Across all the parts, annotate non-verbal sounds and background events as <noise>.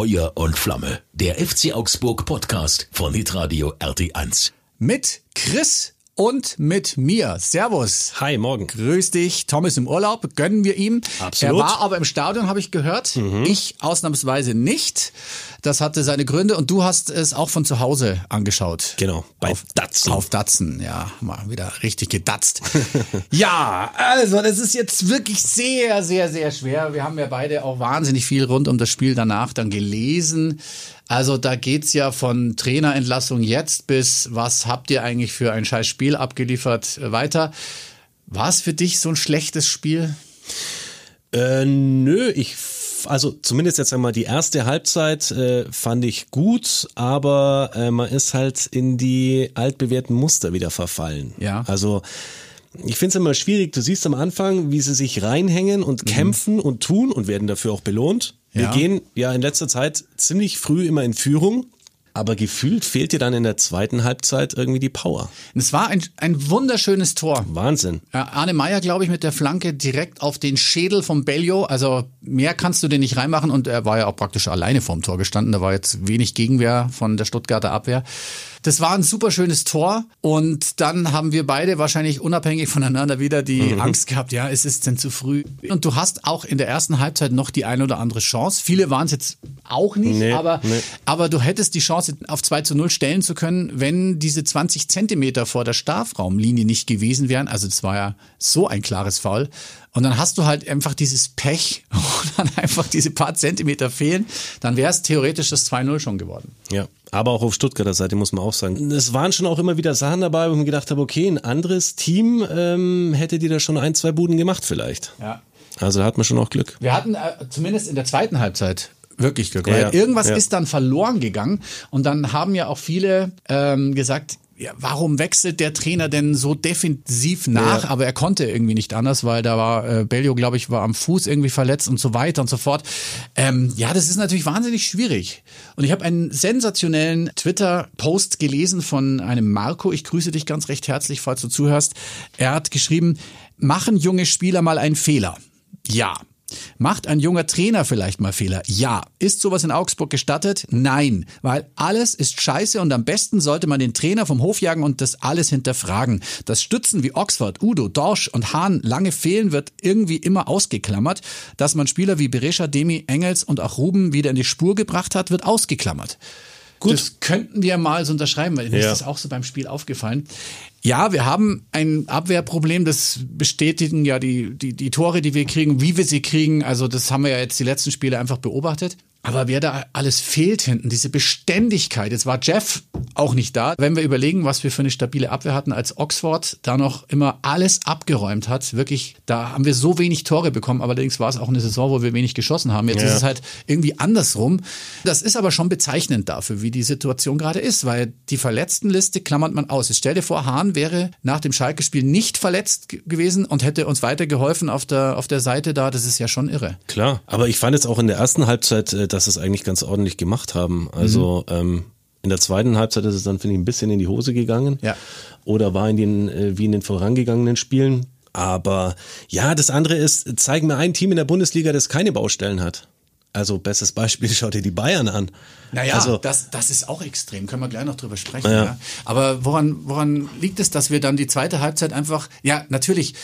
Feuer und Flamme. Der FC Augsburg Podcast von Hitradio RT1. Mit Chris und mit mir. Servus. Hi, morgen. Grüß dich. Tom ist im Urlaub, gönnen wir ihm. Absolut. Er war aber im Stadion, habe ich gehört. Ich ausnahmsweise nicht. Das hatte seine Gründe und du hast es auch von zu Hause angeschaut. Genau, bei auf Datsen. Auf Datsen, ja, mal wieder richtig gedatzt. <laughs> ja, also das ist jetzt wirklich sehr, sehr, sehr schwer. Wir haben ja beide auch wahnsinnig viel rund um das Spiel danach dann gelesen. Also da geht's ja von Trainerentlassung jetzt bis was habt ihr eigentlich für ein scheiß Spiel abgeliefert äh, weiter. War es für dich so ein schlechtes Spiel? Äh, nö, ich, also zumindest jetzt einmal die erste Halbzeit äh, fand ich gut, aber äh, man ist halt in die altbewährten Muster wieder verfallen. Ja. Also ich finde es immer schwierig. Du siehst am Anfang, wie sie sich reinhängen und kämpfen und tun und werden dafür auch belohnt. Wir Ja. gehen ja in letzter Zeit ziemlich früh immer in Führung. Aber gefühlt fehlt dir dann in der zweiten Halbzeit irgendwie die Power. Es war ein, ein wunderschönes Tor. Wahnsinn. Ja, Arne Meyer, glaube ich, mit der Flanke direkt auf den Schädel vom Bellio. Also mehr kannst du den nicht reinmachen und er war ja auch praktisch alleine vorm Tor gestanden. Da war jetzt wenig Gegenwehr von der Stuttgarter Abwehr. Das war ein super schönes Tor und dann haben wir beide wahrscheinlich unabhängig voneinander wieder die Angst gehabt, ja, es ist denn zu früh. Und du hast auch in der ersten Halbzeit noch die ein oder andere Chance. Viele waren es jetzt auch nicht, Nee, aber, nee. aber du hättest die Chance auf 2 zu 0 stellen zu können, wenn diese 20 Zentimeter vor der Strafraumlinie nicht gewesen wären. Also das war ja so ein klares Foul. Und dann hast du halt einfach dieses Pech, <laughs> wo dann einfach diese paar Zentimeter fehlen. Dann wäre es theoretisch das 2-0 schon geworden. Ja, aber auch auf Stuttgarter Seite muss man auch sagen. Es waren schon auch immer wieder Sachen dabei, wo ich mir gedacht habe, okay, ein anderes Team ähm, hätte dir da schon ein, zwei Buden gemacht vielleicht. Ja. Also da hat man schon auch Glück. Wir hatten äh, zumindest in der zweiten Halbzeit wirklich Glück. Weil ja. irgendwas Ja. ist dann verloren gegangen. Und dann haben ja auch viele ähm, gesagt, ja, warum wechselt der Trainer denn so defensiv nach? Ja. Aber er konnte irgendwie nicht anders, weil da war äh, Bellio, glaube ich, war am Fuß irgendwie verletzt und so weiter und so fort. Ähm, ja, das ist natürlich wahnsinnig schwierig. Und ich habe einen sensationellen Twitter-Post gelesen von einem Marco. Ich grüße dich ganz recht herzlich, falls du zuhörst. Er hat geschrieben, machen junge Spieler mal einen Fehler. Ja. Macht ein junger Trainer vielleicht mal Fehler? Ja. Ist sowas in Augsburg gestattet? Nein. Weil alles ist scheiße und am besten sollte man den Trainer vom Hof jagen und das alles hinterfragen. Das Stützen wie Oxford, Udo, Dorsch und Hahn lange fehlen wird irgendwie immer ausgeklammert. Dass man Spieler wie Berescha, Demi, Engels und auch Ruben wieder in die Spur gebracht hat, wird ausgeklammert. Gut. Das könnten wir mal so unterschreiben, weil mir Ja. ist das auch so beim Spiel aufgefallen. Ja, wir haben ein Abwehrproblem, das bestätigen ja die, die, die Tore, die wir kriegen, wie wir sie kriegen. Also das haben wir ja jetzt die letzten Spiele einfach beobachtet. Aber wer da alles fehlt hinten, diese Beständigkeit. Jetzt war Jeff auch nicht da. Wenn wir überlegen, was wir für eine stabile Abwehr hatten, als Oxford da noch immer alles abgeräumt hat, wirklich, da haben wir so wenig Tore bekommen. Allerdings war es auch eine Saison, wo wir wenig geschossen haben. Jetzt Ja. ist es halt irgendwie andersrum. Das ist aber schon bezeichnend dafür, wie die Situation gerade ist, weil die Verletztenliste klammert man aus. Jetzt stell dir vor, Hahn wäre nach dem Schalke-Spiel nicht verletzt ge- gewesen und hätte uns weitergeholfen auf der, auf der Seite da. Das ist ja schon irre. Klar, aber ich fand jetzt auch in der ersten Halbzeit, äh, dass sie es eigentlich ganz ordentlich gemacht haben. Also ähm, in der zweiten Halbzeit ist es dann, finde ich, ein bisschen in die Hose gegangen. Ja. Oder war in den, äh, wie in den vorangegangenen Spielen. Aber ja, das andere ist, zeig mir ein Team in der Bundesliga, das keine Baustellen hat. Also bestes Beispiel, <laughs> schau dir die Bayern an. Naja, also, das, das ist auch extrem. Können wir gleich noch drüber sprechen. Ja. Ja. Aber woran, woran liegt es, dass wir dann die zweite Halbzeit einfach, ja, natürlich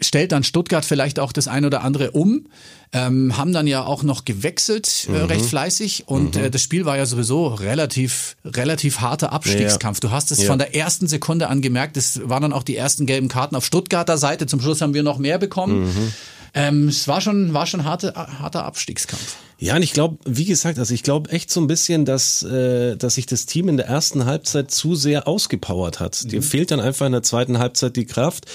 stellt dann Stuttgart vielleicht auch das ein oder andere um, ähm, haben dann ja auch noch gewechselt, Mhm. äh, recht fleißig und äh, das Spiel war ja sowieso relativ, relativ harter Abstiegskampf. Du hast es Ja. von der ersten Sekunde an gemerkt, es waren dann auch die ersten gelben Karten auf Stuttgarter Seite. Zum Schluss haben wir noch mehr bekommen. Mhm. Ähm, es war schon, war schon harte, harter Abstiegskampf. Ja, und ich glaube, wie gesagt, also ich glaube echt so ein bisschen, dass, äh, dass sich das Team in der ersten Halbzeit zu sehr ausgepowert hat. Dir fehlt dann einfach in der zweiten Halbzeit die Kraft.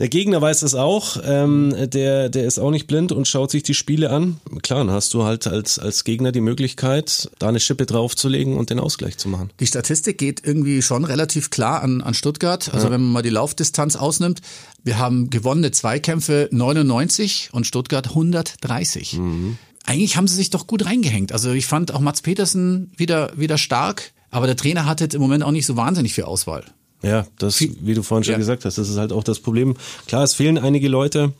Der Gegner weiß es auch, ähm, der, der ist auch nicht blind und schaut sich die Spiele an. Klar, dann hast du halt als, als Gegner die Möglichkeit, da eine Schippe draufzulegen und den Ausgleich zu machen. Die Statistik geht irgendwie schon relativ klar an, an Stuttgart. Also wenn man mal die Laufdistanz ausnimmt, wir haben gewonnene Zweikämpfe 99 und Stuttgart 130. Eigentlich haben sie sich doch gut reingehängt. Also ich fand auch Mats Petersen wieder, wieder stark, aber der Trainer hat jetzt im Moment auch nicht so wahnsinnig viel Auswahl. Ja, das, wie du vorhin schon Ja. gesagt hast, das ist halt auch das Problem. Klar, es fehlen einige Leute.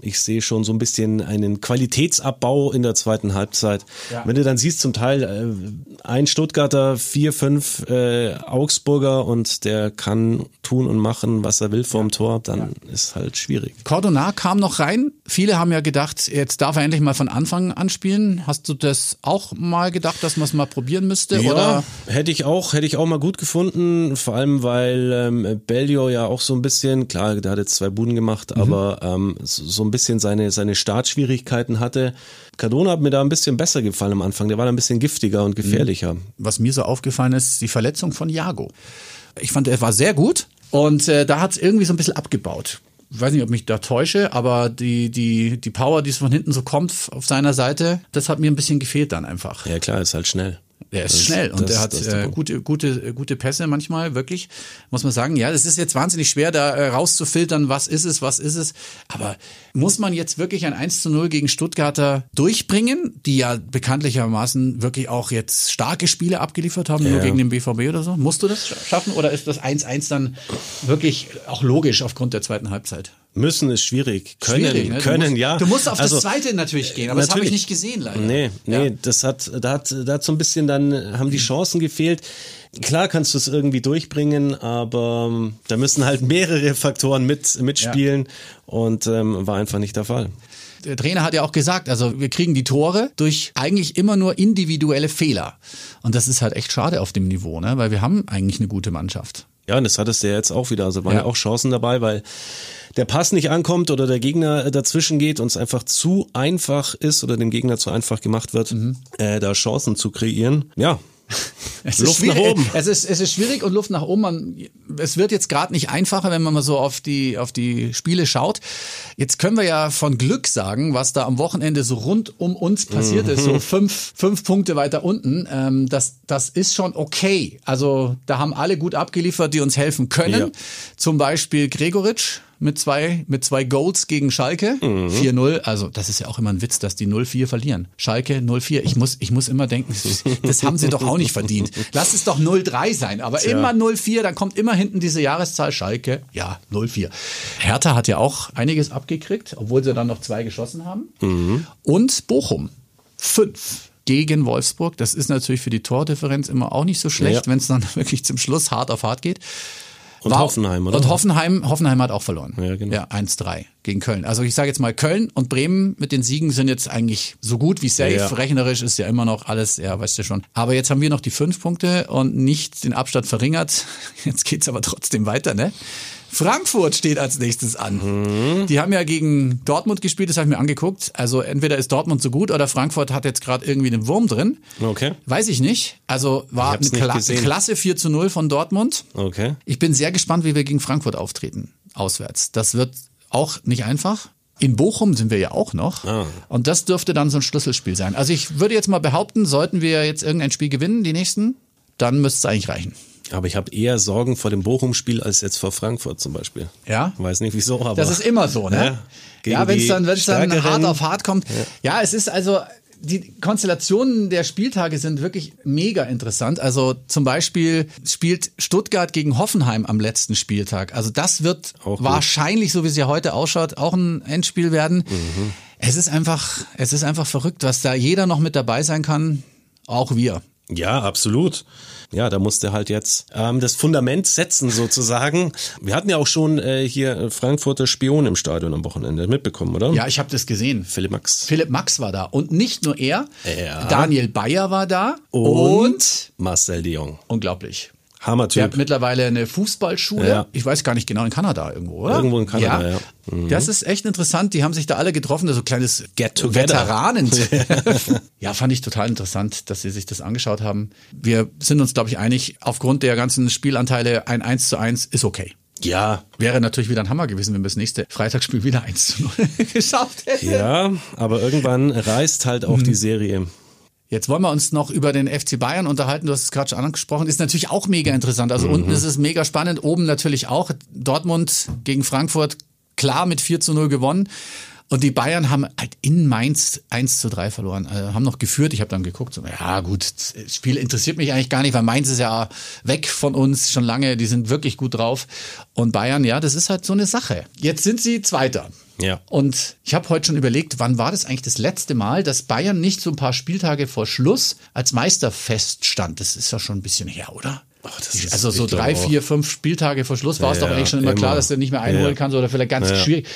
Ich sehe schon so ein bisschen einen Qualitätsabbau in der zweiten Halbzeit. Ja. Wenn du dann siehst, zum Teil äh, ein Stuttgarter, vier, fünf äh, Augsburger und der kann tun und machen, was er will vorm Tor, dann ist halt schwierig. Cordona kam noch rein. Viele haben ja gedacht, jetzt darf er endlich mal von Anfang an spielen. Hast du das auch mal gedacht, dass man es mal probieren müsste? Ja, Oder? hätte ich auch, hätte ich auch mal gut gefunden, vor allem weil ähm, Bellio ja auch so ein bisschen, klar, der hat jetzt zwei Buden gemacht, aber ähm, so, so ein bisschen seine seine Startschwierigkeiten hatte. Cardona hat mir da ein bisschen besser gefallen am Anfang, der war da ein bisschen giftiger und gefährlicher. Was mir so aufgefallen ist, die Verletzung von Jago. Ich fand, er war sehr gut und äh, da hat es irgendwie so ein bisschen abgebaut. Ich weiß nicht, ob mich da täusche, aber die, die, die Power, die es von hinten so kommt auf seiner Seite, das hat mir ein bisschen gefehlt dann einfach. Ja klar, ist halt schnell. Er ist Das- schnell und das- er hat äh, gute, gute, gute Pässe manchmal, wirklich, muss man sagen. Ja, es ist jetzt wahnsinnig schwer, da äh, rauszufiltern, was ist es, was ist es. Aber muss man jetzt wirklich ein 1 zu 0 gegen Stuttgarter durchbringen, die ja bekanntlichermaßen wirklich auch jetzt starke Spiele abgeliefert haben, nur Ja. gegen den BVB oder so? Musst du das sch- schaffen oder ist das 1-1 dann wirklich auch logisch aufgrund der zweiten Halbzeit? Müssen ist schwierig. Können, Schwierig, ne? Können, musst, ja. Du musst auf Also, das zweite natürlich gehen, aber das habe ich natürlich. nicht gesehen leider. Nee, nee, Ja. das hat, da hat, da hat so ein bisschen dann, haben die Chancen gefehlt. Klar kannst du es irgendwie durchbringen, aber ähm, da müssen halt mehrere Faktoren mit, mitspielen und ähm, war einfach nicht der Fall. der Trainer hat ja auch gesagt, also wir kriegen die Tore durch eigentlich immer nur individuelle Fehler. Und das ist halt echt schade auf dem Niveau, ne? weil wir haben eigentlich eine gute Mannschaft. Ja, und das hattest du ja jetzt auch wieder. Also waren ja. Ja. auch Chancen dabei, weil der Pass nicht ankommt oder der Gegner dazwischen geht und es einfach zu einfach ist oder dem Gegner zu einfach gemacht wird, Mhm. äh, da Chancen zu kreieren. Ja. <laughs> Es Luft ist nach schwierig. oben. Es ist, es ist schwierig und Luft nach oben. Man, es wird jetzt gerade nicht einfacher, wenn man mal so auf die, auf die Spiele schaut. Jetzt können wir ja von Glück sagen, was da am Wochenende so rund um uns passiert ist, Mhm. so fünf, fünf Punkte weiter unten. Ähm, das, das ist schon okay. Also da haben alle gut abgeliefert, die uns helfen können. Ja. Zum Beispiel Gregoritsch mit zwei, mit zwei Goals gegen Schalke. Mhm. 4-0. Also, das ist ja auch immer ein Witz, dass die 0-4 verlieren. Schalke 0-4. Ich muss, ich muss immer denken, das haben sie doch auch nicht verdient. Lass es doch 0-3 sein. Aber immer 0-4, dann kommt immer hinten diese Jahreszahl Schalke. Ja, 0-4. Hertha hat ja auch einiges abgekriegt, obwohl sie dann noch zwei geschossen haben. Mhm. Und Bochum. Fünf. Gegen Wolfsburg. Das ist natürlich für die Tordifferenz immer auch nicht so schlecht, Ja. wenn es dann <laughs> wirklich zum Schluss hart auf hart geht. Und Hoffenheim, oder? Und Hoffenheim, Hoffenheim hat auch verloren. Ja, genau. Ja, 1-3 gegen Köln. Also ich sage jetzt mal, Köln und Bremen mit den Siegen sind jetzt eigentlich so gut wie safe. Ja. Rechnerisch ist ja immer noch alles, ja, weißt du schon. Aber jetzt haben wir noch die fünf Punkte und nicht den Abstand verringert. <laughs> Jetzt geht's aber trotzdem weiter, ne? Frankfurt steht als nächstes an. Mhm. Die haben ja gegen Dortmund gespielt, das habe ich mir angeguckt. Also entweder ist Dortmund so gut oder Frankfurt hat jetzt gerade irgendwie einen Wurm drin. Okay. Weiß ich nicht. Also war eine Kla gesehen. klasse 4 zu 0 von Dortmund. Okay. Ich bin sehr gespannt, wie wir gegen Frankfurt auftreten, auswärts. Das wird auch nicht einfach. In Bochum sind wir ja auch noch. Ah. Und das dürfte dann so ein Schlüsselspiel sein. Also ich würde jetzt mal behaupten, sollten wir jetzt irgendein Spiel gewinnen, die nächsten, dann müsste es eigentlich reichen. Aber ich habe eher Sorgen vor dem Bochum-Spiel als jetzt vor Frankfurt zum Beispiel. Ja? Weiß nicht wieso, aber. Das ist immer so, ne? Ja, Ja, wenn es dann, wenn's dann Stärkeren. hart auf hart kommt. Ja. es ist also, die Konstellationen der Spieltage sind wirklich mega interessant. Also zum Beispiel spielt Stuttgart gegen Hoffenheim am letzten Spieltag. Also das wird wahrscheinlich, so wie es ja heute ausschaut, auch ein Endspiel werden. Mhm. Es ist einfach, es ist einfach verrückt, was da jeder noch mit dabei sein kann. Auch wir. Ja, absolut. Ja, da musste halt jetzt ähm, das Fundament setzen sozusagen. Wir hatten ja auch schon äh, hier äh, Frankfurter Spion im Stadion am Wochenende mitbekommen, oder? Ja, ich habe das gesehen. Philipp Max. Philipp Max war da. Und nicht nur er, Ja. Daniel Bayer war da. Und, Marcel de Jong. unglaublich. Hammer Der hat Typ. mittlerweile eine Fußballschule. Ja. Ich weiß gar nicht genau, in Kanada irgendwo, oder? Irgendwo in Kanada, ja. Mhm. Das ist echt interessant. Die haben sich da alle getroffen, so ein kleines Get together. Veteranen. <laughs> ja, fand ich total interessant, dass sie sich das angeschaut haben. Wir sind uns, glaube ich, einig, aufgrund der ganzen Spielanteile ein 1 zu 1 ist okay. Ja, Wäre natürlich wieder ein Hammer gewesen, wenn wir das nächste Freitagsspiel wieder 1 zu 0 <laughs> geschafft hätten. ja, aber irgendwann reißt halt auch Mhm. die Serie. Jetzt wollen wir uns noch über den FC Bayern unterhalten. Du hast es gerade schon angesprochen. Ist natürlich auch mega interessant. Also unten ist es mega spannend, oben natürlich auch. Dortmund gegen Frankfurt klar mit 4 zu 0 gewonnen. Und die Bayern haben halt in Mainz 1 zu 3 verloren. Also haben noch geführt. Ich habe dann geguckt, ja gut, das Spiel interessiert mich eigentlich gar nicht, weil Mainz ist ja weg von uns schon lange. Die sind wirklich gut drauf. Und Bayern, ja, das ist halt so eine Sache. Jetzt sind sie Zweiter. Ja. Und ich habe heute schon überlegt, wann war das eigentlich das letzte Mal, dass Bayern nicht so ein paar Spieltage vor Schluss als Meister feststand? Das ist ja schon ein bisschen her, oder? das ist- also so drei, vier, fünf Spieltage vor Schluss war es Ja, doch eigentlich schon immer, immer. klar, dass du nicht mehr einholen Ja. kannst oder vielleicht ganz Ja. schwierig.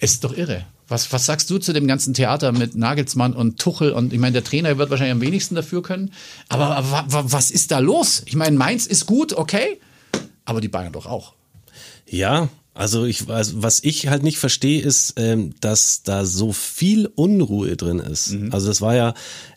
Ist doch irre. Was, was sagst du zu dem ganzen Theater mit Nagelsmann und Tuchel? Und ich meine, der Trainer wird wahrscheinlich am wenigsten dafür können. Aber, aber wa- wa- was ist da los? Ich meine, Mainz ist gut, okay, aber die Bayern doch auch. Ja, also ich also was ich halt nicht verstehe, ist, ähm, dass da so viel Unruhe drin ist. Also das war ja,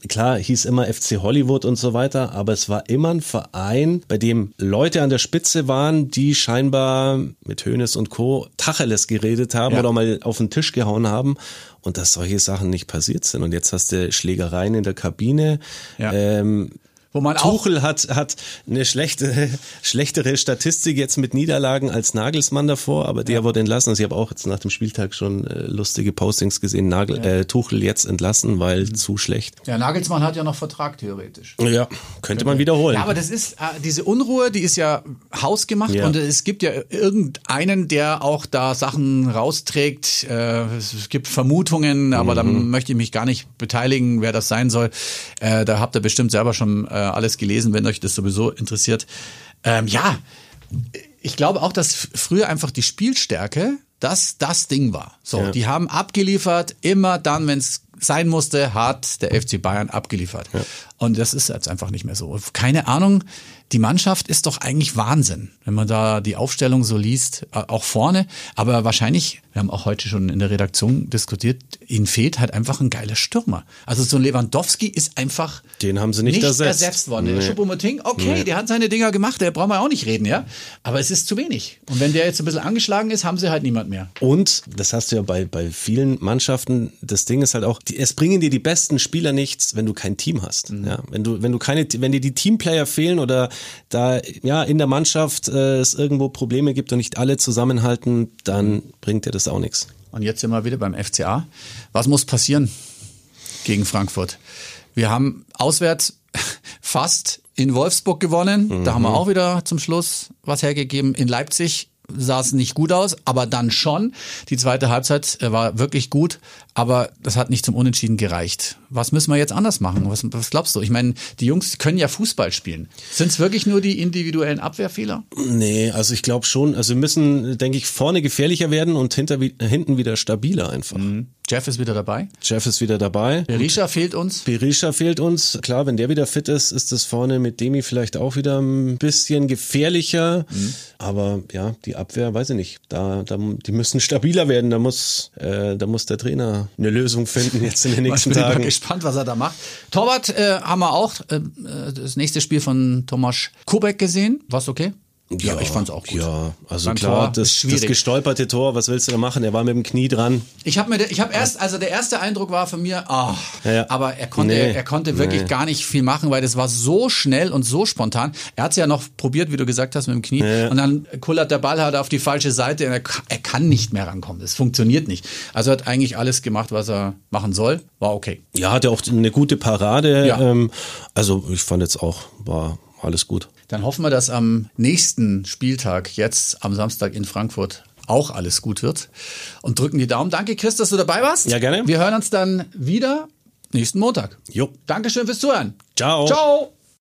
klar, hieß immer FC Hollywood und so weiter, aber es war immer ein Verein, bei dem Leute an der Spitze waren, die scheinbar mit Hoeneß und Co. Tacheles geredet haben Ja. oder mal auf den Tisch gehauen haben und dass solche Sachen nicht passiert sind. Und jetzt hast du Schlägereien in der Kabine. Ja. Ähm, Wo man Tuchel hat, hat eine schlechte, schlechtere Statistik jetzt mit Niederlagen als Nagelsmann davor, aber der wurde entlassen. Also ich habe auch jetzt nach dem Spieltag schon äh, lustige Postings gesehen. Nagel, äh, Tuchel jetzt entlassen, weil Mhm. zu schlecht. Der Nagelsmann hat ja noch Vertrag theoretisch. Ja, könnte man wiederholen. Ja, aber das ist, äh, diese Unruhe, die ist ja hausgemacht Ja. und es gibt ja irgendeinen, der auch da Sachen rausträgt. Äh, es gibt Vermutungen, aber da Mhm. möchte ich mich gar nicht beteiligen, wer das sein soll. Äh, da habt ihr bestimmt selber schon äh, alles gelesen, wenn euch das sowieso interessiert. Ähm, ja, ich glaube auch, dass früher einfach die Spielstärke das das Ding war. So, Ja. die haben abgeliefert, immer dann, wenn es sein musste, hat der FC Bayern abgeliefert. Und das ist jetzt einfach nicht mehr so. Keine Ahnung, die Mannschaft ist doch eigentlich Wahnsinn, wenn man da die Aufstellung so liest, äh, auch vorne. Aber wahrscheinlich, wir haben auch heute schon in der Redaktion diskutiert, ihnen fehlt halt einfach ein geiler Stürmer. Also so ein Lewandowski ist einfach Den haben sie nicht ersetzt. worden. Der Nee. Choupo-Moting, okay, der hat seine Dinger gemacht, der brauchen wir auch nicht reden, ja. Aber es ist zu wenig. Und wenn der jetzt ein bisschen angeschlagen ist, haben sie halt niemand mehr. Und das hast du ja bei, bei vielen Mannschaften. Das Ding ist halt auch, die, es bringen dir die besten Spieler nichts, wenn du kein Team hast. Mhm. Ja, wenn du, wenn du keine, wenn dir die Teamplayer fehlen oder da ja in der Mannschaft äh, es irgendwo Probleme gibt und nicht alle zusammenhalten, dann bringt dir das auch nichts. Und jetzt sind wir wieder beim FCA. Was muss passieren gegen Frankfurt? Wir haben auswärts <laughs> fast in Wolfsburg gewonnen. Da haben wir auch wieder zum Schluss was hergegeben. In Leipzig sah es nicht gut aus, aber dann schon. Die zweite Halbzeit äh, war wirklich gut, aber das hat nicht zum Unentschieden gereicht. Was müssen wir jetzt anders machen? Was, was glaubst du? Ich meine, die Jungs können ja Fußball spielen. Sind es wirklich nur die individuellen Abwehrfehler? Nee, also ich glaube schon, also wir müssen, denke ich, vorne gefährlicher werden und hinter, hinten wieder stabiler einfach. Jeff ist wieder dabei. Jeff ist wieder dabei. Berisha fehlt uns. Berisha fehlt uns. Klar, wenn der wieder fit ist, ist das vorne mit Demi vielleicht auch wieder ein bisschen gefährlicher. Aber ja, die Abwehr, weiß ich nicht. Da, da, die müssen stabiler werden. Da muss, äh, da muss der Trainer eine Lösung finden jetzt in den <laughs> nächsten Tagen. Gespannt, was er da macht. Torwart äh, haben wir auch äh, äh, das nächste Spiel von Tomasz Kubek gesehen. War's okay? Ja, ich fand's auch gut. Ja, also Beim klar, Tor das, das gestolperte Tor, was willst du da machen? Er war mit dem Knie dran. Ich habe mir, ich habe erst, also der erste Eindruck war von mir, ah, Ja, ja. aber er konnte, Nee, er konnte wirklich nee. gar nicht viel machen, weil das war so schnell und so spontan. Er hat's ja noch probiert, wie du gesagt hast, mit dem Knie, und dann kullert der Ball halt auf die falsche Seite und er, er kann nicht mehr rankommen. Das funktioniert nicht. Also er hat eigentlich alles gemacht, was er machen soll. War okay. Ja, hatte auch eine gute Parade. Ja. Ähm, also ich fand jetzt auch, war alles gut. Dann hoffen wir, dass am nächsten Spieltag, jetzt am Samstag in Frankfurt, auch alles gut wird. Und drücken die Daumen. Danke, Chris, dass du dabei warst. Ja, gerne. Wir hören uns dann wieder nächsten Montag. Jo. Dankeschön fürs Zuhören. Ciao. Ciao.